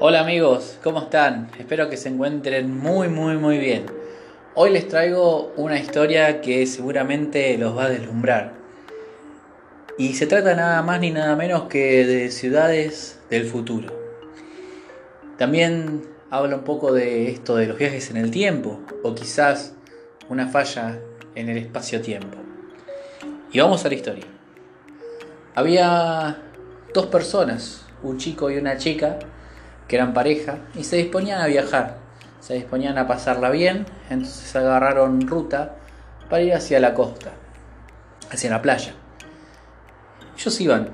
Hola amigos, ¿cómo están? Espero que se encuentren muy muy muy bien. Hoy les traigo una historia que seguramente los va a deslumbrar. Y se trata nada más ni nada menos que de ciudades del futuro. También habla un poco de esto de los viajes en el tiempo, o quizás una falla en el espacio-tiempo. Y vamos a la historia. Había dos personas, un chico y una chica, que eran pareja, y se disponían a viajar, se disponían a pasarla bien, entonces agarraron ruta para ir hacia la costa, hacia la playa. Ellos iban,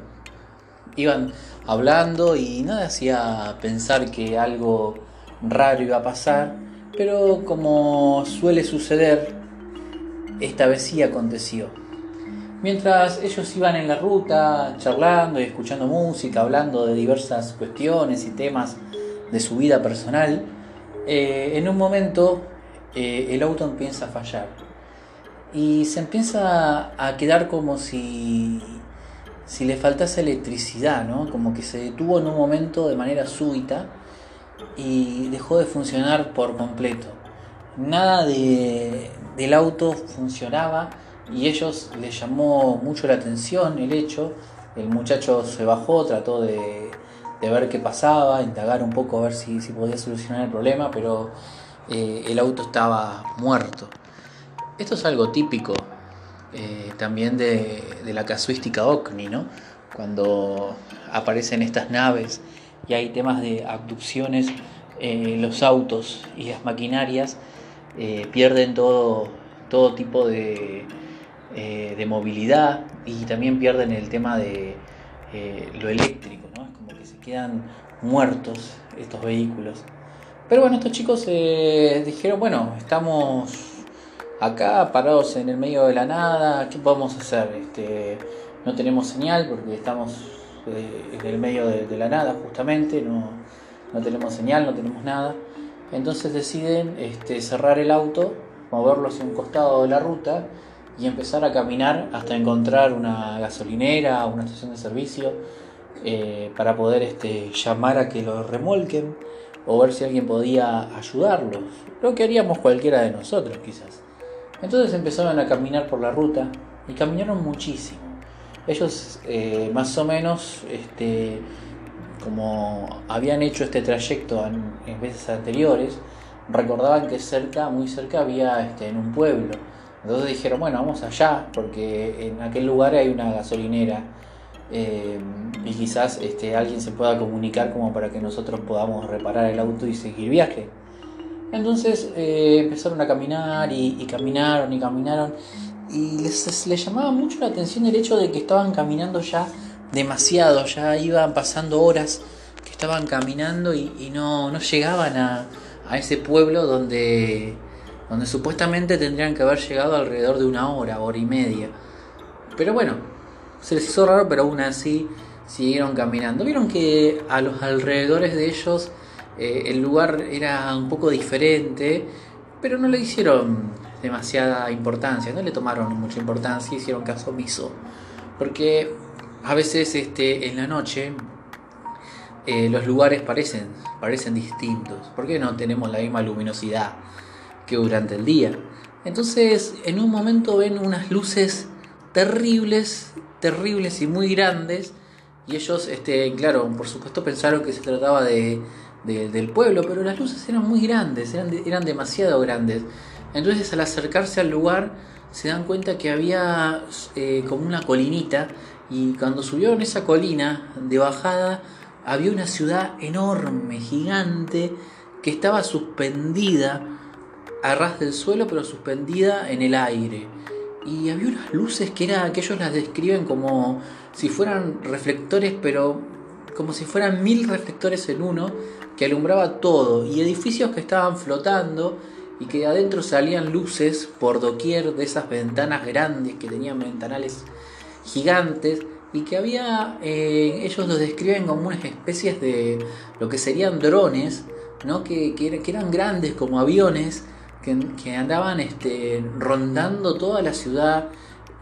iban hablando y nada hacía pensar que algo raro iba a pasar, pero como suele suceder, esta vez sí aconteció. Mientras ellos iban en la ruta, charlando y escuchando música, hablando de diversas cuestiones y temas de su vida personal, eh, en un momento eh, el auto empieza a fallar y se empieza a quedar como si, si le faltase electricidad, ¿no? como que se detuvo en un momento de manera súbita y dejó de funcionar por completo. Nada de, del auto funcionaba y ellos les llamó mucho la atención el hecho. El muchacho se bajó, trató de, ver qué pasaba, indagar un poco a ver si, podía solucionar el problema, pero eh, el auto estaba muerto. Esto es algo típico eh, también de, la casuística OCNI, ¿no? Cuando aparecen estas naves y hay temas de abducciones, eh, los autos y las maquinarias pierden todo, todo tipo de, eh, de movilidad y también pierden el tema de eh, lo eléctrico, ¿no? Es como que se quedan muertos estos vehículos. Pero bueno, estos chicos eh, dijeron, bueno, estamos acá parados en el medio de la nada, ¿qué podemos hacer? Este, no tenemos señal porque estamos en el medio de, la nada justamente, no, no, tenemos señal, no tenemos nada. Entonces deciden este, cerrar el auto, moverlo hacia un costado de la ruta y empezar a caminar hasta encontrar una gasolinera, una estación de servicio, eh, para poder este, llamar a que lo remolquen o ver si alguien podía ayudarlos. Lo que haríamos cualquiera de nosotros quizás. Entonces empezaron a caminar por la ruta y caminaron muchísimo. Ellos eh, más o menos, este, como habían hecho este trayecto en, veces anteriores, recordaban que cerca, muy cerca, había este, en un pueblo entonces dijeron, bueno, vamos allá, porque en aquel lugar hay una gasolinera eh, y quizás este, alguien se pueda comunicar como para que nosotros podamos reparar el auto y seguir viaje. Entonces eh, empezaron a caminar y, caminaron y caminaron y les, les, llamaba mucho la atención el hecho de que estaban caminando ya demasiado, ya iban pasando horas que estaban caminando y, no, no llegaban a, a ese pueblo donde donde supuestamente tendrían que haber llegado alrededor de una hora, hora y media. Pero bueno, se les hizo raro, pero aún así siguieron caminando. Vieron que a los alrededores de ellos eh, el lugar era un poco diferente, pero no le hicieron demasiada importancia, no le tomaron mucha importancia, hicieron caso omiso. Porque a veces este, en la noche eh, los lugares parecen, parecen distintos. ¿Por qué no tenemos la misma luminosidad? Que durante el día. Entonces, en un momento ven unas luces terribles, terribles y muy grandes. Y ellos, este, claro, por supuesto pensaron que se trataba de, del pueblo, pero las luces eran muy grandes, eran, eran demasiado grandes. Entonces al acercarse al lugar se dan cuenta que había eh, como una colinita y cuando subieron esa colina de bajada había una ciudad enorme, gigante, que estaba suspendida a ras del suelo, pero suspendida en el aire. Y había unas luces que, era, que ellos las describen como si fueran reflectores, pero como si fueran mil reflectores en uno, que alumbraba todo. Y edificios que estaban flotando y que adentro salían luces por doquier de esas ventanas grandes que tenían ventanales gigantes y que había, eh, ellos los describen como unas especies de lo que serían drones, ¿no? que, que eran grandes como aviones que, andaban este, rondando toda la ciudad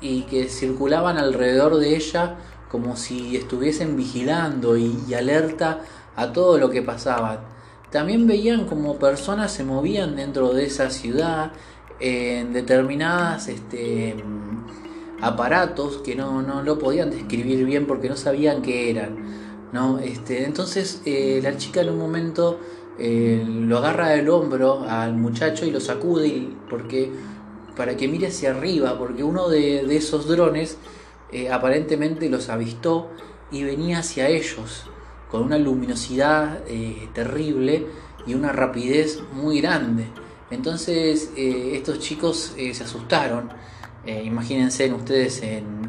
y que circulaban alrededor de ella como si estuviesen vigilando y, alerta a todo lo que pasaba. También veían como personas se movían dentro de esa ciudad en determinadas este, aparatos que no, no lo podían describir bien porque no sabían qué eran. ¿no? Este, entonces eh, la chica en un momento eh, lo agarra del hombro al muchacho y lo sacude porque, para que mire hacia arriba, porque uno de, esos drones eh, aparentemente los avistó y venía hacia ellos con una luminosidad terrible y una rapidez muy grande. Entonces estos chicos se asustaron eh, imagínense ustedes en,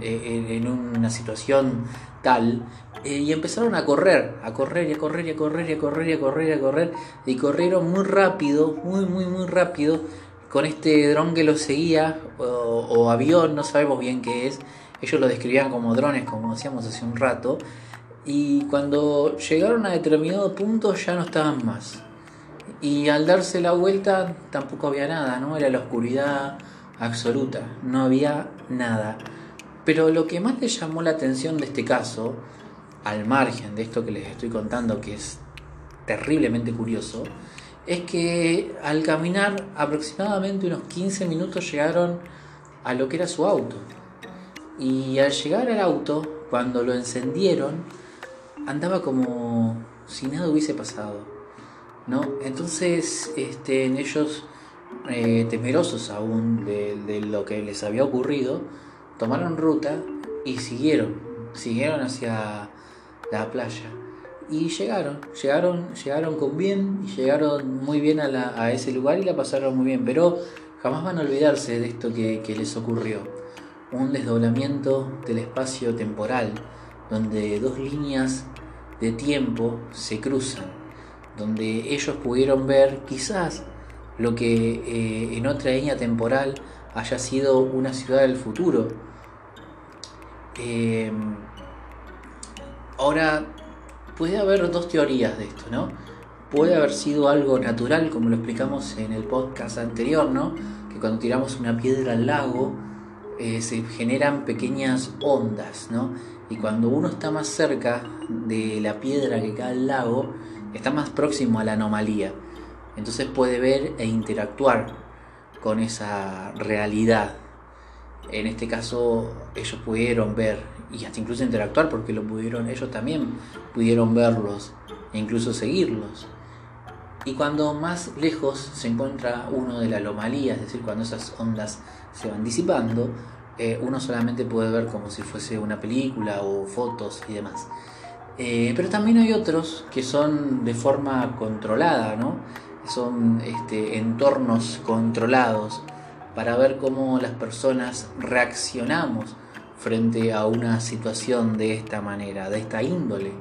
una situación tal. Eh, y empezaron a correr, a correr y a correr y a correr y a correr y a correr y a correr. Y corrieron muy rápido, muy, muy, muy rápido. Con este dron que los seguía, o, avión, no sabemos bien qué es. Ellos lo describían como drones, como decíamos hace un rato. Y cuando llegaron a determinado punto ya no estaban más. Y al darse la vuelta tampoco había nada, ¿no? Era la oscuridad, absoluta, no había nada. Pero lo que más le llamó la atención de este caso, al margen de esto que les estoy contando, que es terriblemente curioso, es que al caminar aproximadamente unos 15 minutos llegaron a lo que era su auto. Y al llegar al auto, cuando lo encendieron, andaba como si nada hubiese pasado. ¿no? Entonces, este, ellos eh, temerosos aún de, lo que les había ocurrido, tomaron ruta y siguieron, siguieron hacia la playa. Y llegaron, llegaron, llegaron con bien y llegaron muy bien a, ese lugar y la pasaron muy bien. Pero jamás van a olvidarse de esto que, que les ocurrió. Un desdoblamiento del espacio temporal, donde dos líneas de tiempo se cruzan, donde ellos pudieron ver quizás lo que eh, en otra línea temporal haya sido una ciudad del futuro. Em, ahora, puede haber dos teorías de esto, ¿no? Puede haber sido algo natural, como lo explicamos en el podcast anterior, ¿no? Que cuando tiramos una piedra al lago eh, se generan pequeñas ondas, ¿no? Y cuando uno está más cerca de la piedra que cae al lago, está más próximo a la anomalía. Entonces puede ver e interactuar con esa realidad. En este caso ellos pudieron ver y hasta incluso interactuar porque lo pudieron, ellos también pudieron verlos e incluso seguirlos. Y cuando más lejos se encuentra uno de la anomalía, es decir, cuando esas ondas se van disipando, eh, uno solamente puede ver como si fuese una película o fotos y demás. Eh, pero también hay otros que son de forma controlada, ¿no? Son este, entornos controlados para ver cómo las personas reaccionamos frente a una situación de esta manera, de esta índole.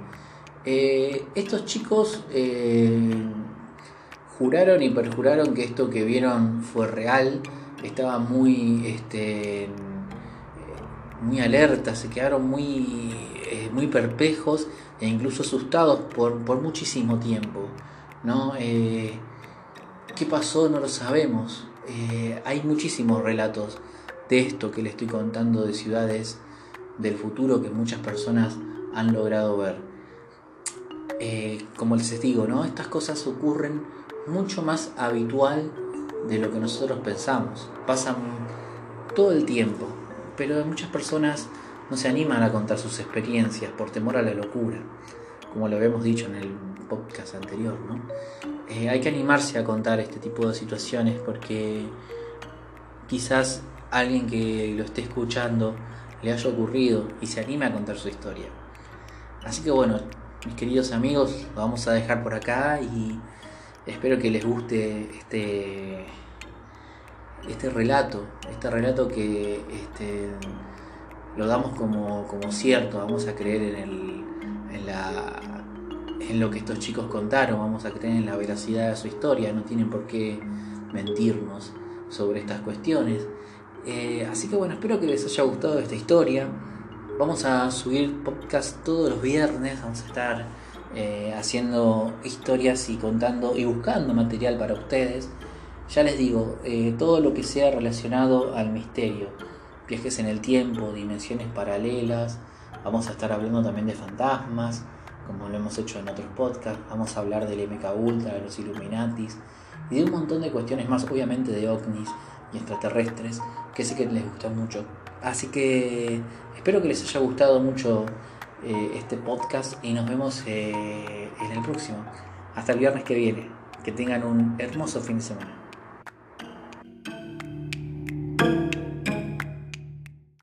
Eh, estos chicos eh, juraron y perjuraron que esto que vieron fue real, estaban muy, este, muy alertas, se quedaron muy, eh, muy perplejos e incluso asustados por, por muchísimo tiempo. ¿no? ¿Qué pasó? No lo sabemos. Eh, hay muchísimos relatos de esto que le estoy contando de ciudades del futuro que muchas personas han logrado ver. Eh, como les digo, ¿no? Estas cosas ocurren mucho más habitual de lo que nosotros pensamos. Pasan todo el tiempo, pero muchas personas no se animan a contar sus experiencias por temor a la locura, como lo habíamos dicho en el podcast anterior, ¿no? Eh, hay que animarse a contar este tipo de situaciones porque quizás alguien que lo esté escuchando le haya ocurrido y se anime a contar su historia. Así que bueno, mis queridos amigos, lo vamos a dejar por acá y espero que les guste este este relato, este relato que este, lo damos como, como cierto, vamos a creer en, el, en la en lo que estos chicos contaron, vamos a creer en la veracidad de su historia, no tienen por qué mentirnos sobre estas cuestiones. Eh, así que bueno, espero que les haya gustado esta historia. Vamos a subir podcast todos los viernes, vamos a estar eh, haciendo historias y contando y buscando material para ustedes. Ya les digo, eh, todo lo que sea relacionado al misterio, viajes en el tiempo, dimensiones paralelas, vamos a estar hablando también de fantasmas, como lo hemos hecho en otros podcasts. Vamos a hablar del MK Ultra, de los Illuminatis y de un montón de cuestiones más, obviamente de ovnis y extraterrestres, que sé que les gusta mucho. Así que espero que les haya gustado mucho eh, este podcast y nos vemos eh, en el próximo. Hasta el viernes que viene. Que tengan un hermoso fin de semana.